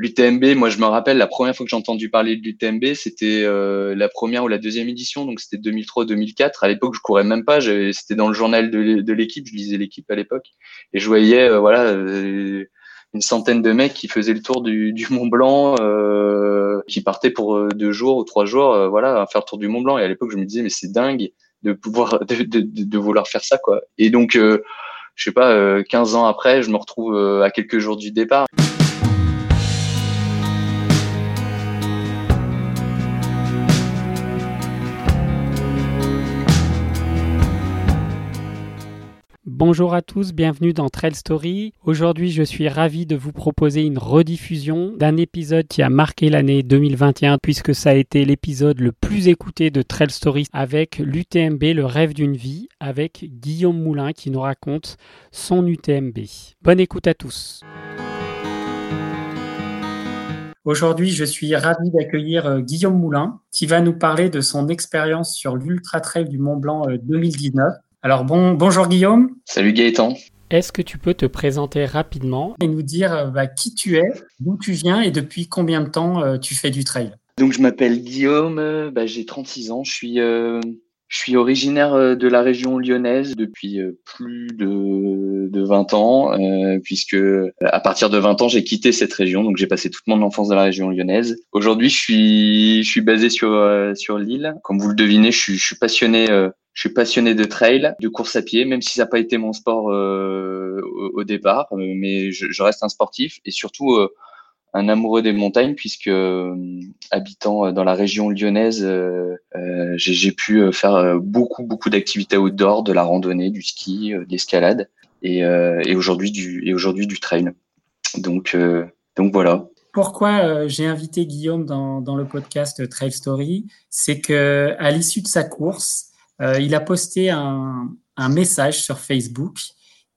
L'UTMB, moi je me rappelle la première fois que j'ai entendu parler de l'UTMB, c'était euh, la première ou la deuxième édition, donc c'était 2003-2004. À l'époque, je courais même pas, c'était dans le journal de l'équipe, je lisais l'équipe à l'époque, et je voyais euh, voilà euh, une centaine de mecs qui faisaient le tour du, Mont Blanc, qui partaient pour deux jours ou trois jours, voilà, faire le tour du Mont Blanc. Et à l'époque, je me disais mais c'est dingue de pouvoir de, de, de, vouloir faire ça quoi. Et donc je sais pas, 15 ans après, je me retrouve à quelques jours du départ. Bonjour à tous, bienvenue dans Trail Story. Aujourd'hui, je suis ravi de vous proposer une rediffusion d'un épisode qui a marqué l'année 2021 puisque ça a été l'épisode le plus écouté de Trail Story avec l'UTMB, le rêve d'une vie, avec Guillaume Moulin qui nous raconte son UTMB. Bonne écoute à tous. Aujourd'hui, je suis ravi d'accueillir euh, Guillaume Moulin qui va nous parler de son expérience sur l'Ultra Trail du Mont Blanc 2019 euh, alors bon, bonjour Guillaume. Salut Gaëtan. Est-ce que tu peux te présenter rapidement et nous dire euh, bah, qui tu es, d'où tu viens et depuis combien de temps euh, tu fais du trail? Donc je m'appelle Guillaume, euh, bah, j'ai 36 ans, je suis, je suis originaire de la région lyonnaise depuis plus de, de 20 ans, puisque à partir de 20 ans j'ai quitté cette région, donc j'ai passé toute mon enfance dans la région lyonnaise. Aujourd'hui je suis, je suis basé sur, sur l'île. Comme vous le devinez, je suis, je suis passionné je suis passionné de trail, de course à pied, même si ça n'a pas été mon sport euh, au, départ, euh, mais je, je, reste un sportif et surtout euh, un amoureux des montagnes puisque euh, habitant dans la région lyonnaise, j'ai pu faire beaucoup beaucoup d'activités outdoor, de la randonnée, du ski, de l'escalade et, aujourd'hui du et aujourd'hui du trail. Donc donc voilà. Pourquoi j'ai invité Guillaume dans, dans le podcast Trail Story, c'est que à l'issue de sa course, euh, il a posté un, message sur Facebook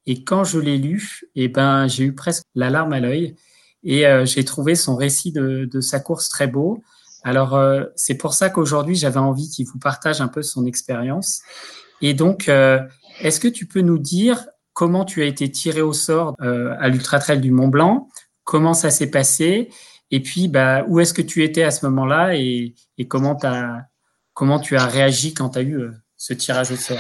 et quand je l'ai lu, eh ben, j'ai eu presque la larme à l'œil et euh, j'ai trouvé son récit de, sa course très beau. Alors, euh, c'est pour ça qu'aujourd'hui, j'avais envie qu'il vous partage un peu son expérience. Et donc, est-ce que tu peux nous dire comment tu as été tiré au sort à l'Ultra Trail du Mont Blanc? Comment ça s'est passé? Et puis, bah, où est-ce que tu étais à ce moment-là? Et, comment, as, comment tu as réagi quand tu as eu ce tirage au sort?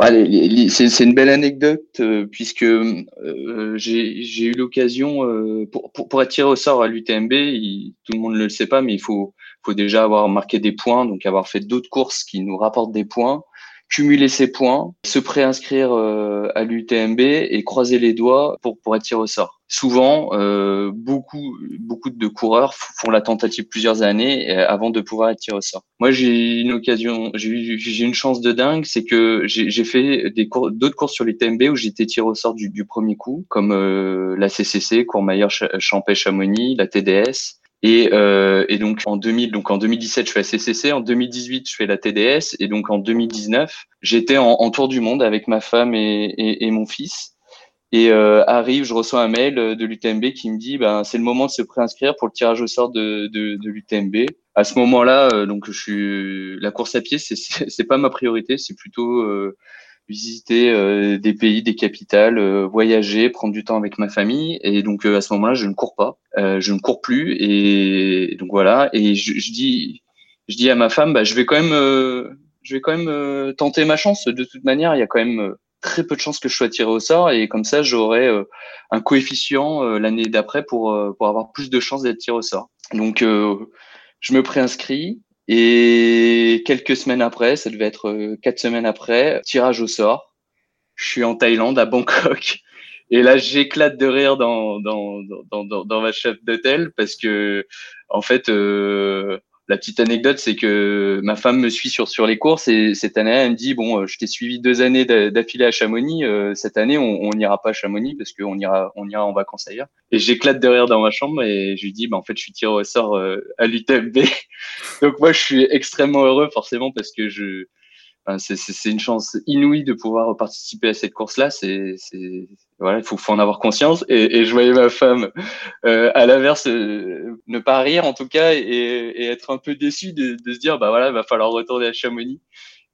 C'est une belle anecdote euh, puisque euh, j'ai eu l'occasion euh, pour, pour, être tiré au sort à l'UTMB, tout le monde ne le sait pas, mais il faut, faut déjà avoir marqué des points, donc avoir fait d'autres courses qui nous rapportent des points cumuler ses points, se préinscrire euh, à l'UTMB et croiser les doigts pour, pour être tiré au sort. Souvent, euh, beaucoup, beaucoup de coureurs font la tentative plusieurs années euh, avant de pouvoir être tiré au sort. Moi, j'ai une occasion, j'ai une chance de dingue, c'est que j'ai fait des d'autres courses sur l'UTMB où j'étais tiré au sort du, du premier coup, comme la CCC, Courmayeur, Champais, Chamonix, la TDS. Et, euh, et, donc en 2000, donc en 2017, je fais la CCC, en 2018, je fais la TDS, et donc en 2019, j'étais en, en, tour du monde avec ma femme et, et, et mon fils. Et euh, arrive, je reçois un mail de l'UTMB qui me dit, ben c'est le moment de se préinscrire pour le tirage au sort de, de, de l'UTMB. À ce moment-là, euh, donc je suis la course à pied, c'est c'est pas ma priorité, c'est plutôt euh, visiter euh, des pays, des capitales, euh, voyager, prendre du temps avec ma famille. Et donc euh, à ce moment-là, je ne cours pas, je ne cours plus. Et donc voilà. Et je, je dis, je dis à ma femme, bah, je vais quand même, je vais quand même tenter ma chance. De toute manière, il y a quand même très peu de chances que je sois tiré au sort. Et comme ça, j'aurai un coefficient l'année d'après pour pour avoir plus de chances d'être tiré au sort. Donc je me préinscris. Et quelques semaines après, ça devait être euh, quatre semaines après, tirage au sort. Je suis en Thaïlande, à Bangkok. Et là, j'éclate de rire dans, dans, dans, dans, dans ma chef d'hôtel parce que, en fait, euh, la petite anecdote, c'est que ma femme me suit sur, sur les courses et cette année, elle me dit bon, euh, je t'ai suivi deux années d'affilée à Chamonix. Euh, cette année, on n'ira pas à Chamonix parce qu'on ira, on ira en vacances ailleurs. Et j'éclate de rire dans ma chambre et je lui dis bah, en fait, je suis tiré au sort euh, à l'UTMB. Donc moi, je suis extrêmement heureux forcément parce que je c'est une chance inouïe de pouvoir participer à cette course-là. C'est voilà, il faut, faut, en avoir conscience. Et, et je voyais ma femme, euh, à l'inverse, euh, ne pas rire en tout cas et, et être un peu déçue de, de, se dire, bah voilà, il va falloir retourner à Chamonix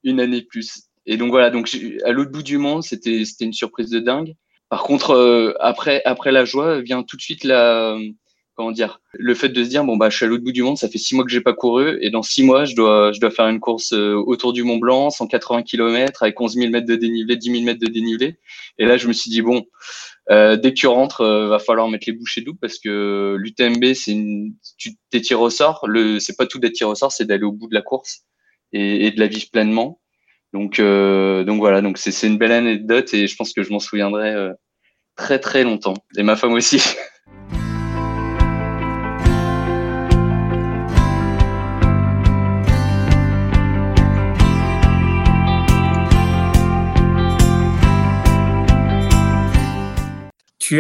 une année plus. Et donc voilà, donc à l'autre bout du monde, c'était c'était une surprise de dingue. Par contre, euh, après après la joie vient tout de suite la comment dire, le fait de se dire bon bah je suis à l'autre bout du monde, ça fait six mois que j'ai pas couru et dans six mois je dois je dois faire une course euh, autour du Mont Blanc, 180 km avec 11 000 mètres de dénivelé, 10 000 mètres de dénivelé. Et là je me suis dit bon, euh, dès que tu rentres, euh, va falloir mettre les bouchées doubles parce que l'UTMB c'est une, tu t'es tiré au sort. Le c'est pas tout d'être tiré au sort, c'est d'aller au bout de la course et, et de la vivre pleinement. Donc euh, donc voilà, donc c'est c'est une belle anecdote et je pense que je m'en souviendrai euh, très très longtemps et ma femme aussi.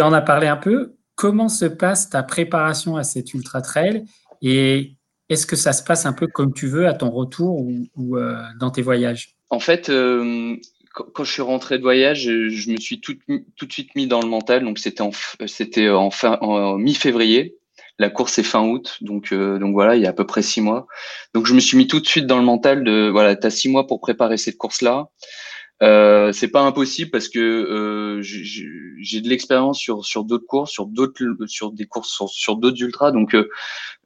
En as parlé un peu. Comment se passe ta préparation à cet ultra trail et est-ce que ça se passe un peu comme tu veux à ton retour ou, euh, dans tes voyages? En fait, euh, quand je suis rentré de voyage, je me suis tout, de suite mis dans le mental. Donc c'était en fin mi-février. La course est fin août, donc euh, donc voilà, il y a à peu près six mois. Donc je me suis mis tout de suite dans le mental de voilà, tu as six mois pour préparer cette course là. Euh, c'est pas impossible parce que euh, j'ai de l'expérience sur sur d'autres courses, sur d'autres sur des courses sur, sur d'autres ultras, donc euh,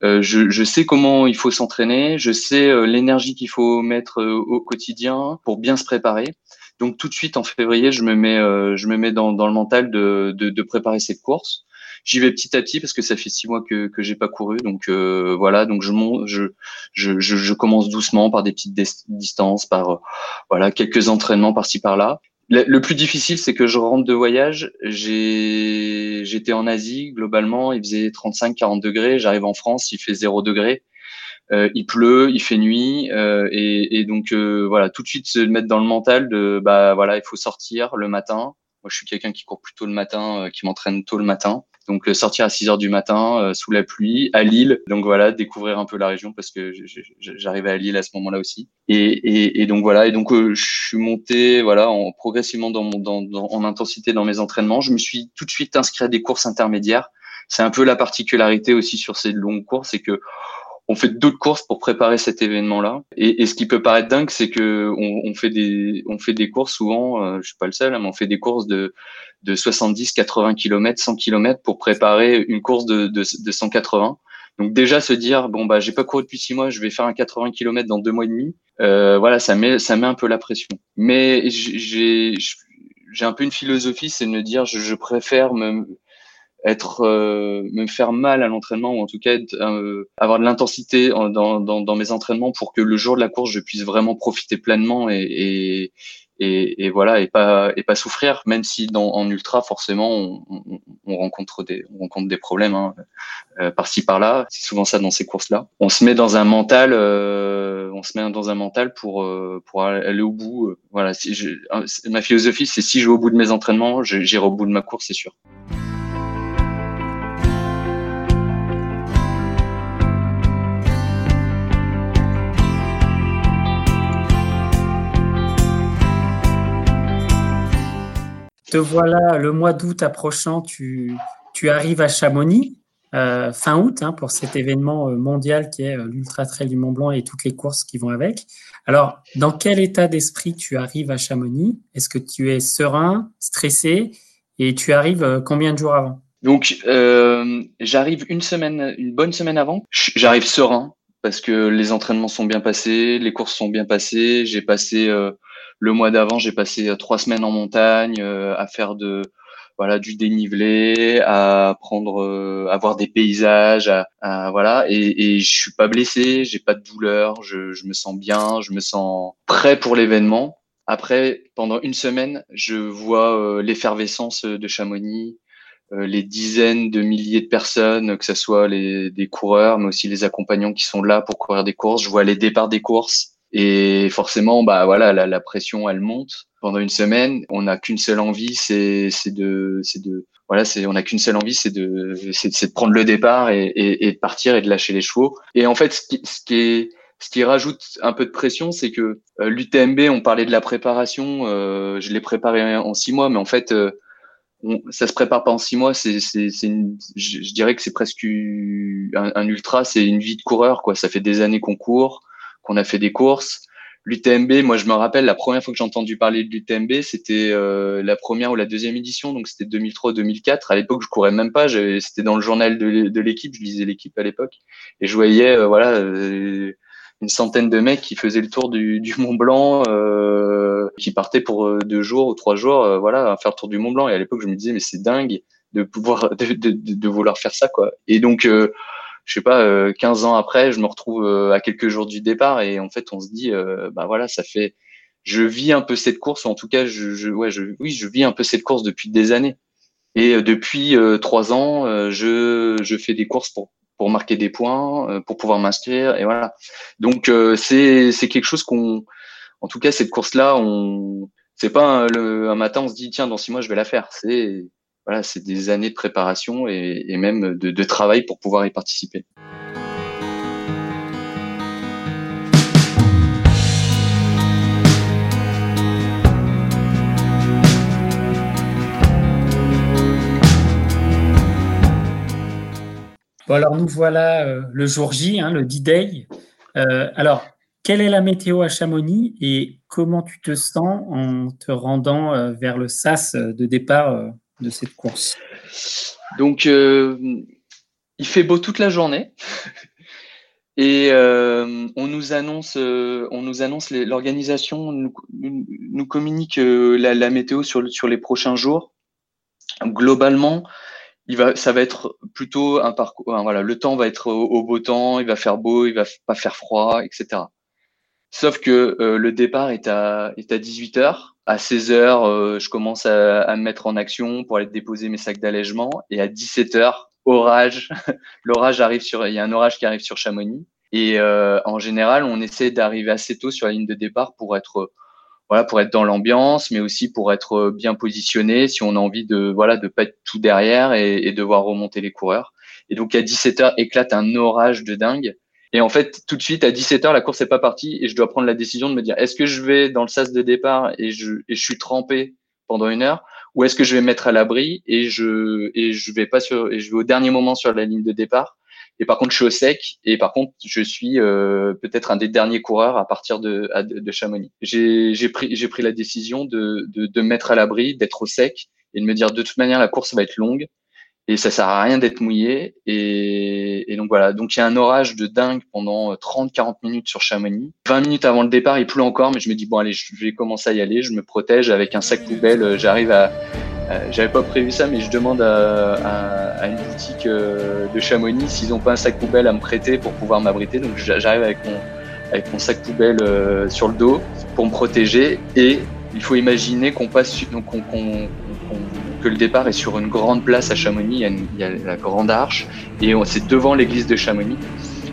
euh, je, je, sais comment il faut s'entraîner, je sais euh, l'énergie qu'il faut mettre au quotidien pour bien se préparer. Donc tout de suite en février, je me mets je me mets dans, dans le mental de, de, de préparer cette course j'y vais petit à petit parce que ça fait six mois que que j'ai pas couru, donc euh, voilà, donc je monte, je, je, je commence doucement par des petites distances, par euh, voilà quelques entraînements par-ci par-là. Le, plus difficile, c'est que je rentre de voyage. J'ai, j'étais en Asie globalement, il faisait 35-40 degrés. J'arrive en France, il fait 0 degrés. Euh, il pleut, il fait nuit, euh, et, et, donc euh, voilà, tout de suite se mettre dans le mental de bah voilà, il faut sortir le matin. Moi, je suis quelqu'un qui court plutôt le matin, euh, qui m'entraîne tôt le matin. Donc euh, sortir à 6 heures du matin euh, sous la pluie à Lille. Donc voilà, découvrir un peu la région parce que j'arrivais à Lille à ce moment-là aussi. Et, et, et, donc voilà, et donc euh, je suis monté voilà en, progressivement dans, mon, dans, dans, en intensité dans mes entraînements. Je me suis tout de suite inscrit à des courses intermédiaires. C'est un peu la particularité aussi sur ces longues courses, c'est que on fait d'autres courses pour préparer cet événement-là. Et, et, ce qui peut paraître dingue, c'est que on, on, fait des on fait des courses souvent. Euh, je suis pas le seul, hein, mais on fait des courses de de 70, 80 km, 100 km pour préparer une course de, de, de 180. Donc déjà se dire bon bah j'ai pas couru depuis six mois, je vais faire un 80 km dans deux mois et demi. Euh, voilà, ça met ça met un peu la pression. Mais j'ai j'ai un peu une philosophie, c'est de me dire je, je préfère me être euh, me faire mal à l'entraînement ou en tout cas euh, avoir de l'intensité dans, dans, dans, mes entraînements pour que le jour de la course je puisse vraiment profiter pleinement et, et, et, voilà et pas et pas souffrir même si dans en ultra forcément on, on, on rencontre des on rencontre des problèmes hein, euh, par-ci par-là. C'est souvent ça dans ces courses là on se met dans un mental euh, on se met dans un mental pour euh, pour aller au bout voilà. Si je, ma philosophie c'est si je vais au bout de mes entraînements j'irai au bout de ma course c'est sûr te voilà le mois d'août approchant, tu, arrives à Chamonix, euh, fin août, hein, pour cet événement euh, mondial qui est euh, l'Ultra Trail du Mont Blanc et toutes les courses qui vont avec. Alors, dans quel état d'esprit tu arrives à Chamonix? Est-ce que tu es serein, stressé? Et tu arrives combien de jours avant? Donc, j'arrive une semaine, une bonne semaine avant. J'arrive serein parce que les entraînements sont bien passés, les courses sont bien passées. J'ai passé le mois d'avant, j'ai passé euh, trois semaines en montagne euh, à faire de voilà du dénivelé, à prendre, euh, à voir des paysages, à, voilà. Et, et je suis pas blessé, j'ai pas de douleur, je, je me sens bien, je me sens prêt pour l'événement. Après, pendant une semaine, je vois l'effervescence de Chamonix, les dizaines de milliers de personnes, que ce soit les, des coureurs, mais aussi les accompagnants qui sont là pour courir des courses. Je vois les départs des courses. Et forcément, bah voilà, la, la pression, elle monte pendant une semaine. On n'a qu'une seule envie, c'est de, c'est de, voilà, c'est, on n'a qu'une seule envie, c'est de, c'est de prendre le départ et, et, et, de partir et de lâcher les chevaux. Et en fait, ce qui, ce qui ce qui rajoute un peu de pression, c'est que l'UTMB, on parlait de la préparation, je l'ai préparé en six mois, mais en fait, on, ça se prépare pas en six mois. C'est, c'est je, je, dirais que c'est presque un, un ultra, c'est une vie de coureur, quoi. Ça fait des années qu'on court, qu'on a fait des courses. L'UTMB, moi je me rappelle la première fois que j'ai entendu parler de l'UTMB, c'était euh, la première ou la deuxième édition, donc c'était 2003-2004. À l'époque, je courais même pas, c'était dans le journal de, l'équipe, je lisais l'équipe à l'époque, et je voyais euh, voilà euh, une centaine de mecs qui faisaient le tour du, du Mont Blanc, euh, qui partaient pour euh, deux jours ou trois jours, voilà, faire le tour du Mont Blanc. Et à l'époque, je me disais, mais c'est dingue de pouvoir, de, de, de, vouloir faire ça, quoi. Et donc, je sais pas, 15 ans après, je me retrouve à quelques jours du départ et en fait, on se dit, bah voilà, ça fait, je vis un peu cette course, ou en tout cas, je, je, ouais, je, oui, je vis un peu cette course depuis des années. Et depuis trois ans, je, je fais des courses pour pour marquer des points, euh, pour pouvoir m'inscrire, et voilà. Donc euh, c'est c'est quelque chose qu'on, en tout cas cette course-là, on, c'est pas un, le, un matin on se dit tiens dans six mois je vais la faire. C'est voilà, c'est des années de préparation et, même de, travail pour pouvoir y participer. Bon, alors nous voilà euh, le jour J, hein, le D-Day. Euh, alors, quelle est la météo à Chamonix et comment tu te sens en te rendant euh, vers le SAS de départ de cette course Donc, euh, il fait beau toute la journée. Et euh, on nous annonce, on nous annonce l'organisation nous, communique la, météo sur, les prochains jours. Globalement, ça va être plutôt un parcours. voilà, le temps va être au, beau temps, il va faire beau, il va pas faire froid, etc. Sauf que euh, le départ est à, est à 18 h À 16 h euh, je commence à, à, me mettre en action pour aller déposer mes sacs d'allègement. Et à 17 h orage. L'orage arrive sur, il y a un orage qui arrive sur Chamonix. Et euh, en général, on essaie d'arriver assez tôt sur la ligne de départ pour être voilà, pour être dans l'ambiance, mais aussi pour être bien positionné si on a envie de, voilà, de pas être tout derrière et, et devoir remonter les coureurs. Et donc, à 17h, éclate un orage de dingue. Et en fait, tout de suite, à 17h, la course n'est pas partie et je dois prendre la décision de me dire, est-ce que je vais dans le sas de départ et je, et je suis trempé pendant une heure ou est-ce que je vais mettre à l'abri et je, et je vais pas sur, et je vais au dernier moment sur la ligne de départ et par contre, je suis au sec. Et par contre, je suis euh, peut-être un des derniers coureurs à partir de, de Chamonix. J'ai pris, pris la décision de, de, de mettre à l'abri, d'être au sec et de me dire de toute manière, la course va être longue et ça sert à rien d'être mouillé. Et, donc voilà. Donc il y a un orage de dingue pendant 30-40 minutes sur Chamonix. 20 minutes avant le départ, il pleut encore, mais je me dis bon allez, je vais commencer à y aller. Je me protège avec un sac poubelle. J'arrive à euh, j'avais pas prévu ça, mais je demande à, une boutique euh, de Chamonix s'ils ont pas un sac poubelle à me prêter pour pouvoir m'abriter. Donc j'arrive avec mon, avec mon sac poubelle euh, sur le dos pour me protéger. Et il faut imaginer qu'on passe, donc qu que le départ est sur une grande place à Chamonix. Il y a, la grande arche et c'est devant l'église de Chamonix.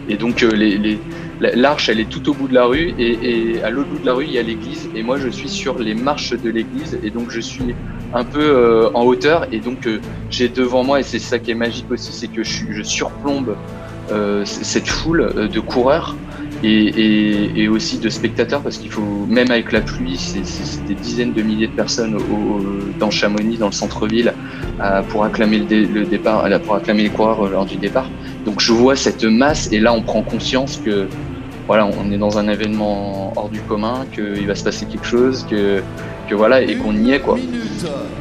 Et donc les l'arche elle est tout au bout de la rue et, à l'autre bout de la rue il y a l'église et moi je suis sur les marches de l'église et donc je suis un peu euh, en hauteur et donc euh, j'ai devant moi et c'est ça qui est magique aussi c'est que je, surplombe euh, cette foule euh, de coureurs et, et, et, aussi de spectateurs parce qu'il faut même avec la pluie c'est des dizaines de milliers de personnes au, dans Chamonix dans le centre-ville pour acclamer le, dé, le, départ pour acclamer les coureurs lors du départ donc je vois cette masse et là on prend conscience que voilà on est dans un événement hors du commun qu'il va se passer quelque chose que que voilà et qu'on y est quoi.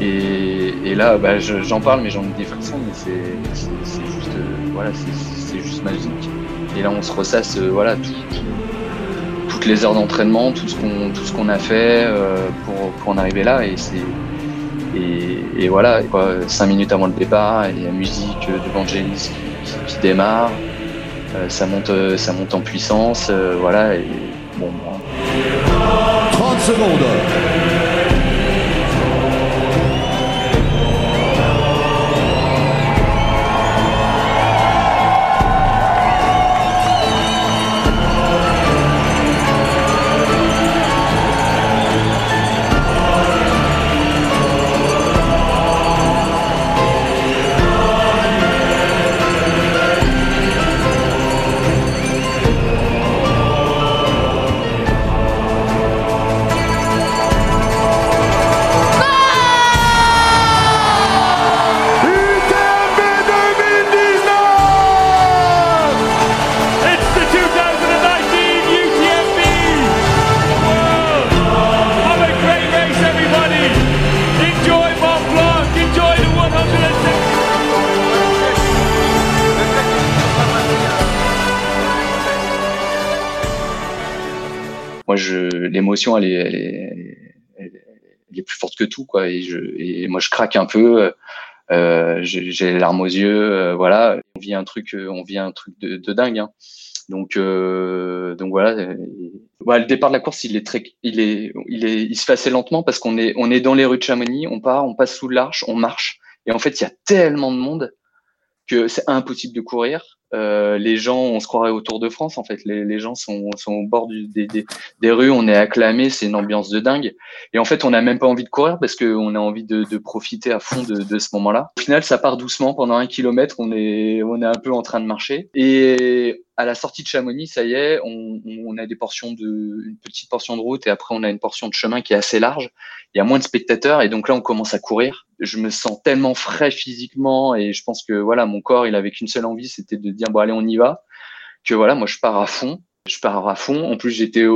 Et, et là bah, j'en parle mais j'en ai des frissons mais c'est juste euh, voilà c'est juste magique. Et là on se ressasse euh, voilà tout, tout, toutes les heures d'entraînement, tout ce qu'on a fait euh, pour, en arriver là. Et et, voilà cinq minutes avant le départ il y a musique de Vangelis qui, démarre. Euh, ça monte ça monte en puissance euh, voilà et bon 30 secondes elle est, plus forte que tout, quoi. Et, moi, je craque un peu. Euh, j'ai les larmes aux yeux. Euh, voilà, on vit un truc, on vit un truc de, dingue. Hein. Donc, euh, donc voilà. le départ de la course, il est très, il est, il est, il se fait assez lentement parce qu'on est, on est dans les rues de Chamonix, on part, on passe sous l'arche, on marche, et en fait, il y a tellement de monde que c'est impossible de courir. Euh, les gens, on se croirait au Tour de France en fait. Les, les gens sont, sont, au bord du, des, des, des, rues, on est acclamé, c'est une ambiance de dingue. Et en fait, on n'a même pas envie de courir parce qu'on a envie de, de, profiter à fond de, de ce moment-là. Au final, ça part doucement pendant un kilomètre. On est, on est un peu en train de marcher. Et à la sortie de Chamonix, ça y est, on, on, a des portions de, une petite portion de route et après on a une portion de chemin qui est assez large. Il y a moins de spectateurs et donc là on commence à courir. Je me sens tellement frais physiquement et je pense que voilà mon corps il avait qu'une seule envie, c'était de dire bon allez on y va. Que voilà moi je pars à fond, je pars à fond. En plus j'étais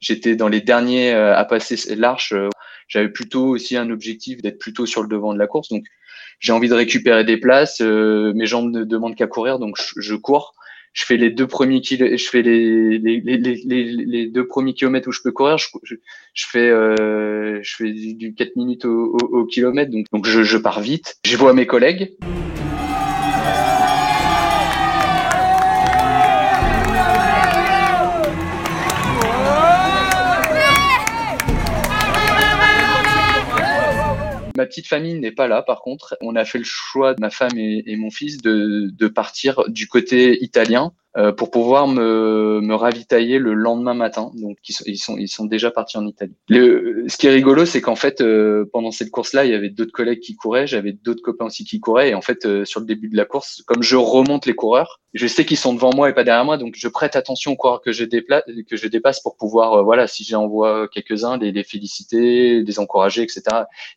j'étais dans les derniers euh, à passer l'arche. J'avais plutôt aussi un objectif d'être plutôt sur le devant de la course donc j'ai envie de récupérer des places. Euh, mes jambes ne demandent qu'à courir donc je cours je fais les deux premiers je fais les, les, deux premiers kilomètres où je peux courir, je, je, fais euh, je fais du 4 minutes au, au, au kilomètre, donc, donc je, je pars vite. Je vois mes collègues. Petite famille n'est pas là, par contre. On a fait le choix, ma femme et, mon fils, de, de, partir du côté italien pour pouvoir me, me, ravitailler le lendemain matin. Donc ils sont, ils sont, ils sont déjà partis en Italie. Le, ce qui est rigolo, c'est qu'en fait, euh, pendant cette course-là, il y avait d'autres collègues qui couraient, j'avais d'autres copains aussi qui couraient. Et en fait, euh, sur le début de la course, comme je remonte les coureurs, je sais qu'ils sont devant moi et pas derrière moi, donc je prête attention aux coureurs que je, déplace, que je dépasse pour pouvoir, voilà, si j'en vois quelques-uns, les, les féliciter, les encourager, etc.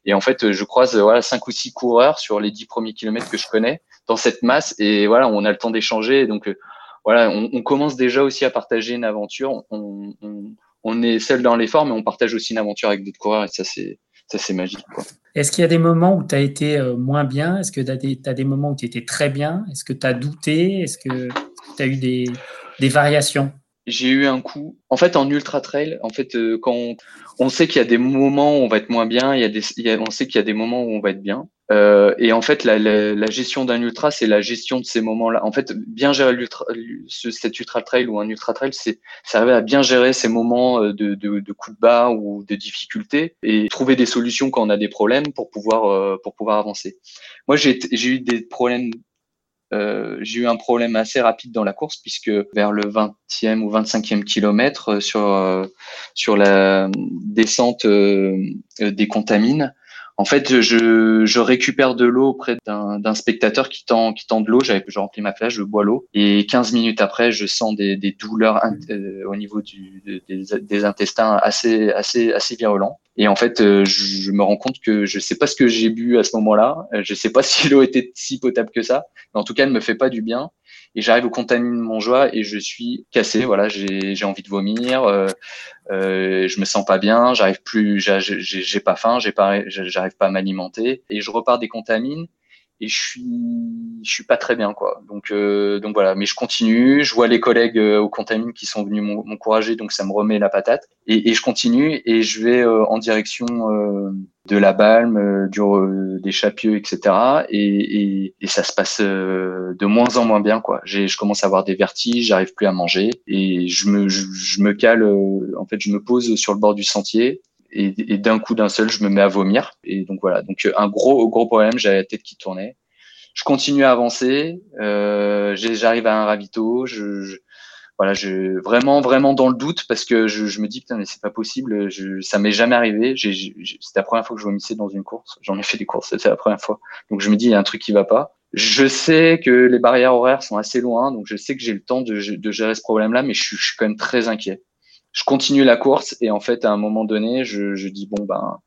Et en fait, je croise voilà cinq ou six coureurs sur les dix premiers kilomètres que je connais dans cette masse, et voilà, on a le temps d'échanger. Donc voilà, on, on, commence déjà aussi à partager une aventure. On, on, on est seul dans l'effort, mais on partage aussi une aventure avec d'autres coureurs et ça, c'est ça c'est magique. Est-ce qu'il y a des moments où tu as été euh, moins bien? Est-ce que tu as, as, des moments où tu étais très bien? Est-ce que tu as douté? Est-ce que tu as eu des, des variations? J'ai eu un coup. En fait, en ultra trail, en fait, euh, quand on, on sait qu'il y a des moments où on va être moins bien, il y a des, il y a, on sait qu'il y a des moments où on va être bien. Euh, et en fait, la, la, la gestion d'un ultra, c'est la gestion de ces moments-là. En fait, bien gérer l'ultra, ce, cet ultra trail ou un ultra trail, c'est arriver à bien gérer ces moments euh, de, de, de coups de bas ou de difficultés et trouver des solutions quand on a des problèmes pour pouvoir euh, pour pouvoir avancer. Moi, j'ai eu des problèmes. Euh, j'ai eu un problème assez rapide dans la course puisque vers le 20e ou 25e kilomètre sur sur la descente des contamines, en fait, je, je récupère de l'eau auprès d'un spectateur qui tend, qui tend de l'eau. J'avais, je remplis ma flèche, je bois l'eau. Et 15 minutes après, je sens des, des douleurs euh, au niveau du, des, intestins assez, assez, assez virulents. Et en fait, euh, je, me rends compte que je sais pas ce que j'ai bu à ce moment-là. Je sais pas si l'eau était si potable que ça. En tout cas, elle me fait pas du bien et j'arrive au contamine mon joie et je suis cassé. Voilà, j'ai envie de vomir, euh, euh, je me sens pas bien, j'arrive plus, j'ai pas faim, j'ai pas, j'arrive pas à m'alimenter et je repars des contamines et je suis je suis pas très bien quoi. Donc euh, donc voilà. Mais je continue je vois les collègues euh, au contamine qui sont venus m'encourager donc ça me remet la patate. Et, et je continue et je vais euh, en direction euh, de la balme euh, du des chapieux etc et, et, et, ça se passe de moins en moins bien quoi. J'ai je commence à avoir des vertiges j'arrive plus à manger et je me je, je me cale en fait je me pose sur le bord du sentier et, et d'un coup d'un seul, je me mets à vomir. Et donc voilà, donc un gros gros problème, j'avais la tête qui tournait. Je continue à avancer, euh, j'arrive à un ravito, je, voilà, je vraiment vraiment dans le doute parce que je, je me dis putain mais c'est pas possible, je, ça m'est jamais arrivé. C'était la première fois que je vomissais dans une course. J'en ai fait des courses, c'était la première fois. Donc je me dis il y a un truc qui va pas. Je sais que les barrières horaires sont assez loin, donc je sais que j'ai le temps de, de gérer ce problème-là, mais je suis, je suis quand même très inquiet je continue la course et en fait à un moment donné je, je dis bon ben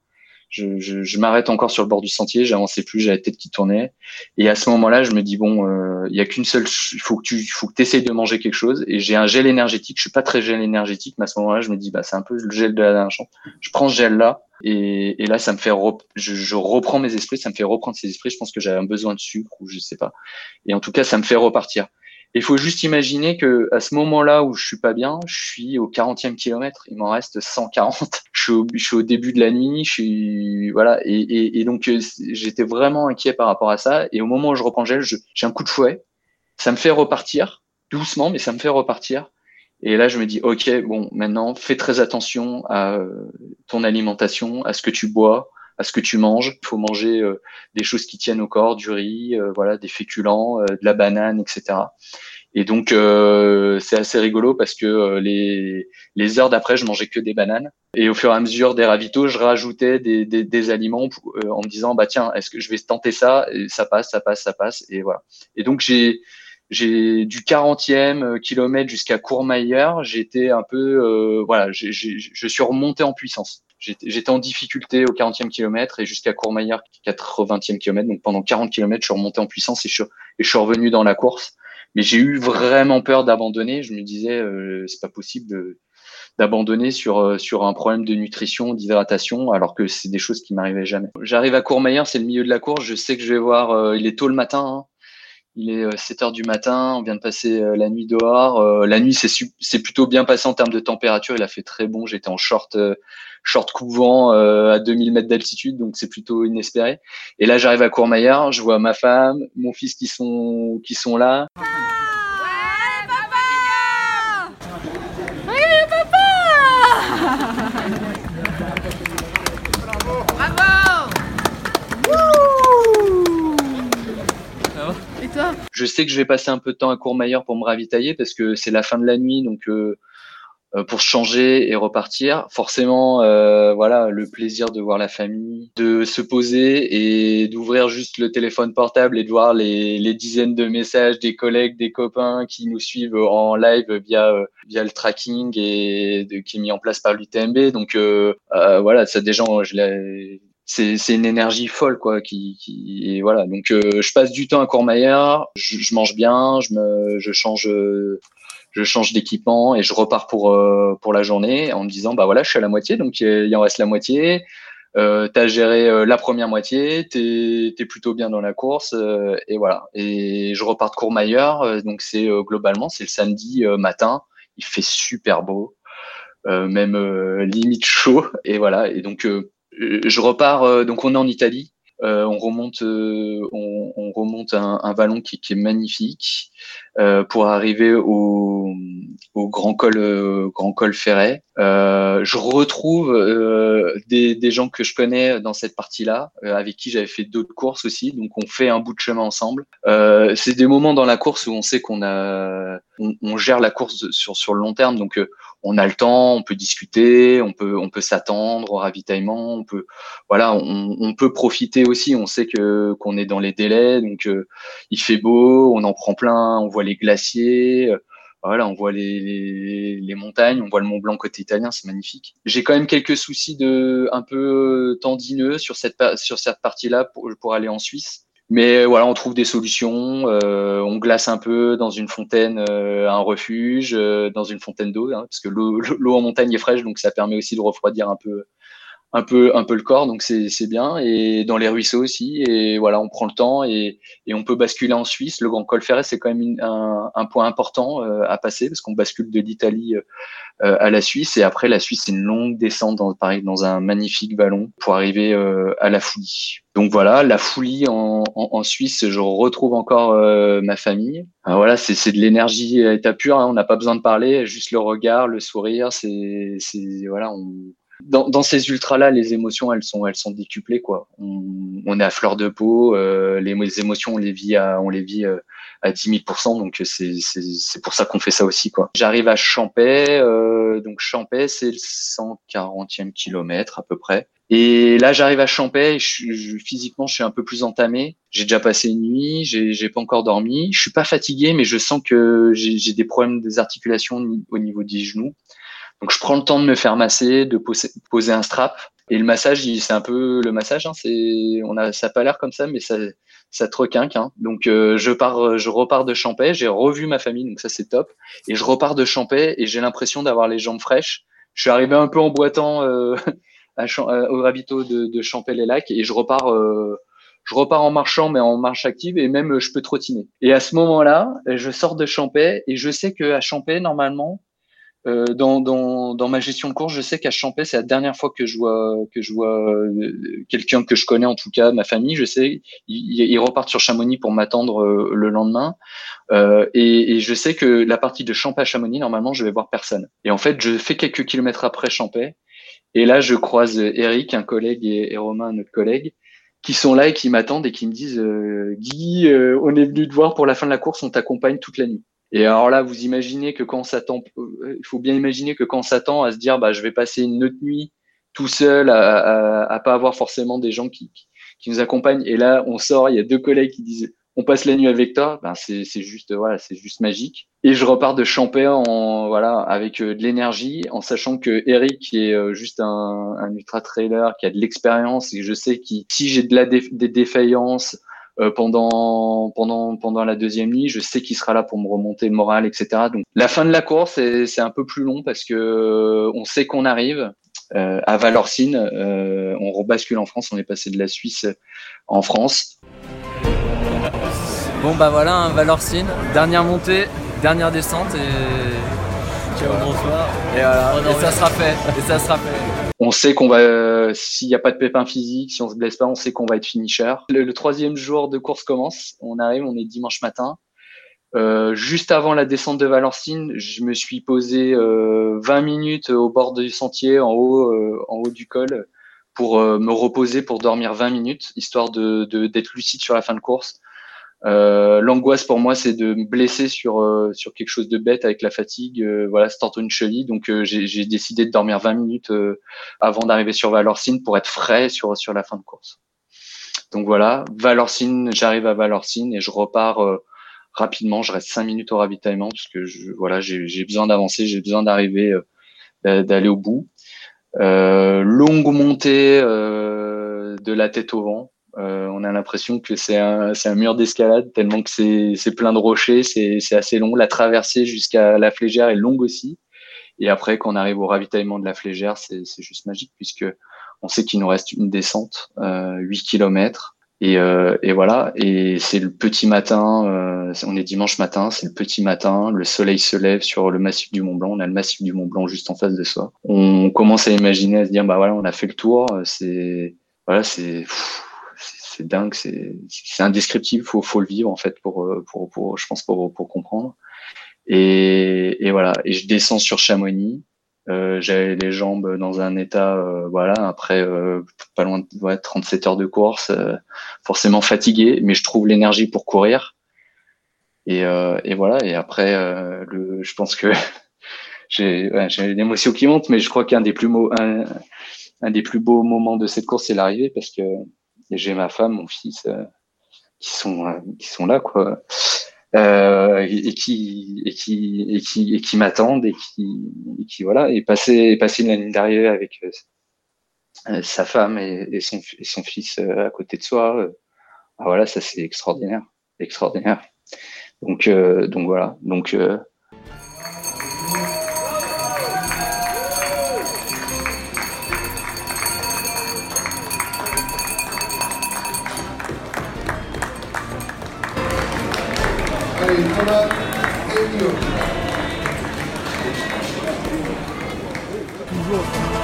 je, je, m'arrête encore sur le bord du sentier j'avançais plus j'ai la tête qui tournait et à ce moment-là je me dis bon euh, il y a qu'une seule il faut que tu faut que essayes de manger quelque chose. Et j'ai un gel énergétique je suis pas très gel énergétique mais à ce moment-là je me dis bah c'est un peu le gel de la dernière chance. Je prends ce gel là et, et là ça me fait je, je, reprends mes esprits ça me fait reprendre ces esprits. Je pense que j'avais un besoin de sucre ou je sais pas. Et en tout cas ça me fait repartir Il faut juste imaginer que à ce moment-là où je suis pas bien, je suis au 40e kilomètre. Il m'en reste 140. Je suis, au, début de la nuit. Je suis voilà et, et, donc euh, j'étais vraiment inquiet par rapport à ça. Et au moment où je reprends gel, j'ai un coup de fouet. Ça me fait repartir doucement, mais ça me fait repartir. Et là, je me dis, ok, bon, maintenant, fais très attention à ton alimentation, à ce que tu bois, à ce que tu manges. Il faut manger euh, des choses qui tiennent au corps, du riz, euh, voilà, des féculents, de la banane, etc. Et donc, c'est assez rigolo parce que les, les heures d'après, je mangeais que des bananes. Et au fur et à mesure des ravitaux, je rajoutais des, des, des aliments en me disant, bah tiens, est-ce que je vais tenter ça? Et ça passe, ça passe, ça passe. Et voilà. Et donc, j'ai j'ai du 40e euh, kilomètre jusqu'à Courmayeur, j'étais un peu, euh, voilà, j je suis remonté en puissance. J'étais en difficulté au 40e kilomètre et jusqu'à Courmayeur, 80e kilomètre. Donc pendant 40 kilomètres, je suis remonté en puissance et je, suis revenu dans la course. Mais j'ai eu vraiment peur d'abandonner. Je me disais, euh, c'est pas possible d'abandonner sur euh, sur un problème de nutrition, d'hydratation, alors que c'est des choses qui m'arrivaient jamais. J'arrive à Courmayeur, c'est le milieu de la course. Je sais que je vais voir. Euh, il est tôt le matin. Hein. Il est 7 euh, heures du matin, on vient de passer euh, la nuit dehors. Euh, la nuit, c'est plutôt bien passé en termes de température. Il a fait très bon. J'étais en short, short couvant à 2000 mètres d'altitude, donc c'est plutôt inespéré. Et là, j'arrive à Courmayeur, je vois ma femme, mon fils qui sont, qui sont là. Je sais que je vais passer un peu de temps à Courmayeur pour me ravitailler parce que c'est la fin de la nuit, donc euh, euh pour changer et repartir, forcément, euh, voilà, le plaisir de voir la famille, de se poser et d'ouvrir juste le téléphone portable et de voir les, les, dizaines de messages des collègues, des copains qui nous suivent en live via euh, via le tracking et de, qui est mis en place par l'UTMB. Donc euh, voilà, ça des gens, je c'est c'est une énergie folle quoi qui, qui et voilà. Donc euh, je passe du temps à Courmayeur je, je, mange bien je me je change je change d'équipement et je repars pour euh, pour la journée en me disant bah voilà je suis à la moitié donc il en reste la moitié. Euh, t'as géré euh, la première moitié t'es es plutôt bien dans la course et voilà. Et je repars de Courmayeur donc c'est globalement c'est le samedi matin. Il fait super beau même limite chaud et voilà. Et donc euh, je repars, euh, donc on est en Italie. Euh, on remonte, on, on, remonte un, un vallon qui, qui, est magnifique pour arriver au, au grand col, grand col Ferret. je retrouve des, des, gens que je connais dans cette partie-là, avec qui j'avais fait d'autres courses aussi. Donc on fait un bout de chemin ensemble. c'est des moments dans la course où on sait qu'on a, on, on, gère la course sur sur le long terme. Donc on a le temps, on peut discuter, on peut, on peut s'attendre au ravitaillement, on peut, voilà, on, on, peut profiter aussi. On sait que qu'on est dans les délais, donc euh, il fait beau, on en prend plein, on voit les glaciers, euh, voilà, on voit les, les, les, montagnes, on voit le Mont Blanc côté italien, c'est magnifique. J'ai quand même quelques soucis de un peu tendineux sur cette sur cette partie-là pour pour aller en Suisse. Mais voilà, on trouve des solutions. Euh, on glace un peu dans une fontaine, euh, un refuge, euh, dans une fontaine d'eau, hein, parce que l'eau en montagne est fraîche, donc ça permet aussi de refroidir un peu, un peu, un peu le corps, donc c'est bien. Et dans les ruisseaux aussi. Et voilà, on prend le temps et, et on peut basculer en Suisse. Le Grand Col Ferret, c'est quand même un, un, point important à passer, parce qu'on bascule de l'Italie à la Suisse. Et après, la Suisse, c'est une longue descente, dans, pareil, dans un magnifique ballon pour arriver à la Foulie. Donc voilà, la Foulie en, en, Suisse, je retrouve encore euh, ma famille. Alors voilà, c'est de l'énergie à état pur. Hein, on n'a pas besoin de parler, juste le regard, le sourire. C'est voilà, on, dans, dans, ces ultras-là, les émotions, elles sont, elles sont décuplées quoi. On, on est à fleur de peau. Euh, les, les, émotions, on les vit à, on les vit euh, à 10 000% Donc c'est pour ça qu'on fait ça aussi quoi. J'arrive à Champais. Euh, donc Champais, c'est le 140e kilomètre à peu près. Et là, j'arrive à Champais, je, physiquement, je suis un peu plus entamé. J'ai déjà passé une nuit, j'ai pas encore dormi. Je suis pas fatigué, mais je sens que j'ai des problèmes des articulations au niveau des genoux. Donc, je prends le temps de me faire masser, de poser, poser un strap. Et le massage, c'est un peu le massage. Hein, c'est, on a, ça pas l'air comme ça, mais ça, ça te requinque. Hein. Donc, euh, je pars, je repars de Champais. J'ai revu ma famille, donc ça c'est top. Et je repars de Champais et j'ai l'impression d'avoir les jambes fraîches. Je suis arrivé un peu en boitant. Euh, à, au ravito de, de Champel-les-Lacs et je repars euh, je repars en marchant, mais en marche active, et même je peux trottiner. Et à ce moment-là, je sors de Champais, et je sais que à Champais, normalement, euh, dans, dans, dans, ma gestion de course, je sais qu'à Champais, c'est la dernière fois que je vois que je vois euh, quelqu'un que je connais, en tout cas ma famille. Je sais, ils, repartent sur Chamonix pour m'attendre euh, le lendemain, euh, et, et, je sais que la partie de Champais à Chamonix, normalement, je vais voir personne. Et en fait, je fais quelques kilomètres après Champais, et là, je croise Eric, un collègue, et, et Romain, un autre collègue, qui sont là et qui m'attendent et qui me disent Guy, on est venu te voir pour la fin de la course, on t'accompagne toute la nuit. Et alors là, vous imaginez que quand on s'attend, euh, il faut bien imaginer que quand on s'attend à se dire, bah, je vais passer une autre nuit tout seul, à, à, à pas avoir forcément des gens qui, qui, nous accompagnent. Et là, on sort, il y a deux collègues qui disent, on passe la nuit avec toi. Ben c'est juste, voilà, c'est juste magique. Et je repars de Champé en, voilà, avec euh, de l'énergie, en sachant que Eric, qui est euh, juste un, un ultra trailer, qui a de l'expérience, et je sais que si j'ai de la des défaillances, euh, pendant pendant pendant la deuxième nuit. Je sais qu'il sera là pour me remonter le moral, etc. Donc la fin de la course, c'est un peu plus long parce que euh, on sait qu'on arrive. Euh, à Valorcine, euh, on rebascule en France. On est passé de la Suisse en France. Bon bah voilà, hein, Valorcine, dernière montée, dernière descente et ciao bonsoir. Et voilà, et ça sera fait. Et ça sera fait on sait qu'on va, s'il n'y a pas de pépin physique, si on se blesse pas, on sait qu'on va être finisher. Le, troisième jour de course commence. On arrive, on est dimanche matin. Euh, juste avant la descente de Valencine, je me suis posé euh, 20 minutes au bord du sentier, en haut, euh, en haut du col, pour euh, me reposer, pour dormir 20 minutes, histoire de d'être lucide sur la fin de course. Euh, l'angoisse pour moi, c'est de me blesser sur euh, sur quelque chose de bête avec la fatigue. Euh, voilà, c'est une cheville. Donc j'ai décidé de dormir 20 minutes avant d'arriver sur Valorcine pour être frais sur sur la fin de course. Donc voilà, Valorcine, j'arrive à Valorcine et je repars rapidement. Je reste 5 minutes au ravitaillement parce que je, voilà, j'ai besoin d'avancer, j'ai besoin d'arriver, d'aller au bout. longue montée de la tête au vent. Euh, on a l'impression que c'est un, mur d'escalade tellement que c'est plein de rochers, c'est assez long. La traversée jusqu'à la flégère est longue aussi. Et après, quand on arrive au ravitaillement de la flégère, c'est juste magique puisque on sait qu'il nous reste une descente, euh, 8 km. Et, euh, et voilà, et c'est le petit matin, euh, on est dimanche matin, c'est le petit matin, le soleil se lève sur le massif du Mont Blanc, on a le massif du Mont Blanc juste en face de soi. On commence à imaginer, à se dire, bah voilà, on a fait le tour, c'est c'est c'est dingue, c'est indescriptible, faut faut le vivre en fait pour pour, pour je pense pour pour comprendre. Et, et voilà, et je descends sur Chamonix. Euh, J'avais les jambes dans un état, euh, voilà, après euh, pas loin de ouais, 37 heures de course, euh, forcément fatigué, mais je trouve l'énergie pour courir. Et, euh, et voilà, et après, le, je pense que j'ai ouais, une émotion qui monte, mais je crois qu'un des plus des plus beaux moments de cette course, c'est l'arrivée parce que j'ai ma femme, mon fils, euh, qui sont euh, qui sont là quoi, euh, et, qui et qui et qui et qui m'attendent et qui qui voilà. Et passer passer une année d'arrivée avec sa femme et, son son fils à côté de soi, ah, voilà ça c'est extraordinaire, extraordinaire. Donc donc voilà. Donc Thank you.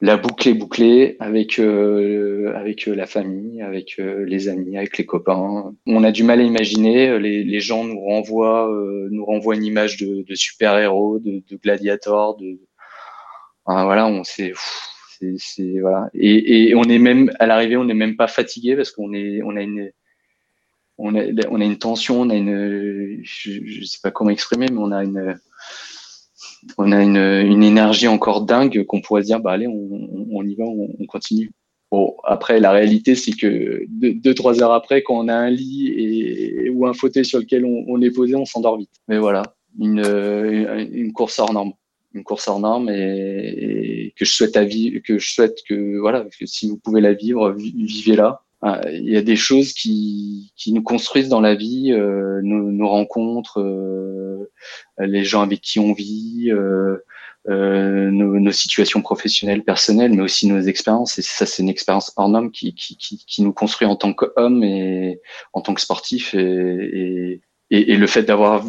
La boucle est bouclée avec euh, avec euh, la famille, avec euh, les amis, avec les copains. On a du mal à imaginer. Les, les gens nous renvoient nous renvoient une image de, de super héros, de, de gladiator, de voilà, on c'est c'est voilà. Et, et on est même à l'arrivée, on n'est même pas fatigué parce qu'on est on a une on a, on a une tension, on a une je, je sais pas comment exprimer, mais on a une on a une, énergie encore dingue qu'on pourrait se dire, bah allez, on, y va, on, on, continue. Bon, après, la réalité, c'est que deux, trois heures après, quand on a un lit et, ou un fauteuil sur lequel on, est posé, on s'endort vite. Mais voilà, une, une, course hors norme, une course hors norme et, que je souhaite à vivre, que je souhaite que voilà, que si vous pouvez la vivre, vivez-la. Ah, il y a des choses qui, qui nous construisent dans la vie, euh, nos, nos, rencontres, euh, les gens avec qui on vit, euh, euh nos, nos, situations professionnelles, personnelles, mais aussi nos expériences. Et ça, c'est une expérience hors norme qui, qui, qui, nous construit en tant qu'homme et en tant que sportif. Et, et, et le fait d'avoir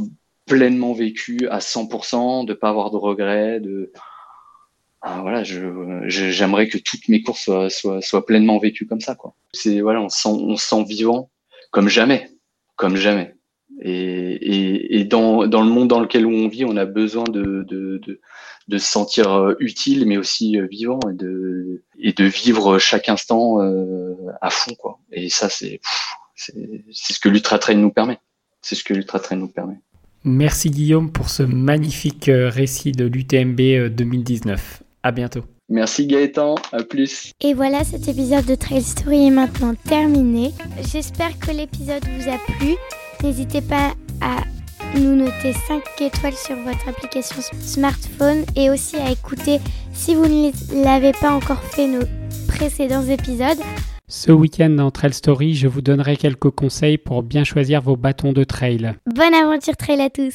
pleinement vécu à 100%, de pas avoir de regrets, de ah, voilà, je, j'aimerais que toutes mes courses soient, soient, soient pleinement vécues comme ça, quoi. C'est voilà, on sent, on sent vivant comme jamais, comme jamais. Et, et, et dans, dans le monde dans lequel on vit, on a besoin de, de, de, de se sentir euh, utile, mais aussi euh, vivant et de, et de vivre chaque instant euh, à fond, quoi. Et ça, c'est ce que l'Ultra Trail nous permet. C'est ce que l'Ultra Trail nous permet. Merci Guillaume pour ce magnifique récit de l'UTMB 2019. À bientôt. Merci Gaëtan, à plus. Et voilà, cet épisode de Trail Story est maintenant terminé. J'espère que l'épisode vous a plu. N'hésitez pas à nous noter 5 étoiles sur votre application smartphone et aussi à écouter, si vous ne l'avez pas encore fait, nos précédents épisodes. Ce week-end dans Trail Story, je vous donnerai quelques conseils pour bien choisir vos bâtons de trail. Bonne aventure trail à tous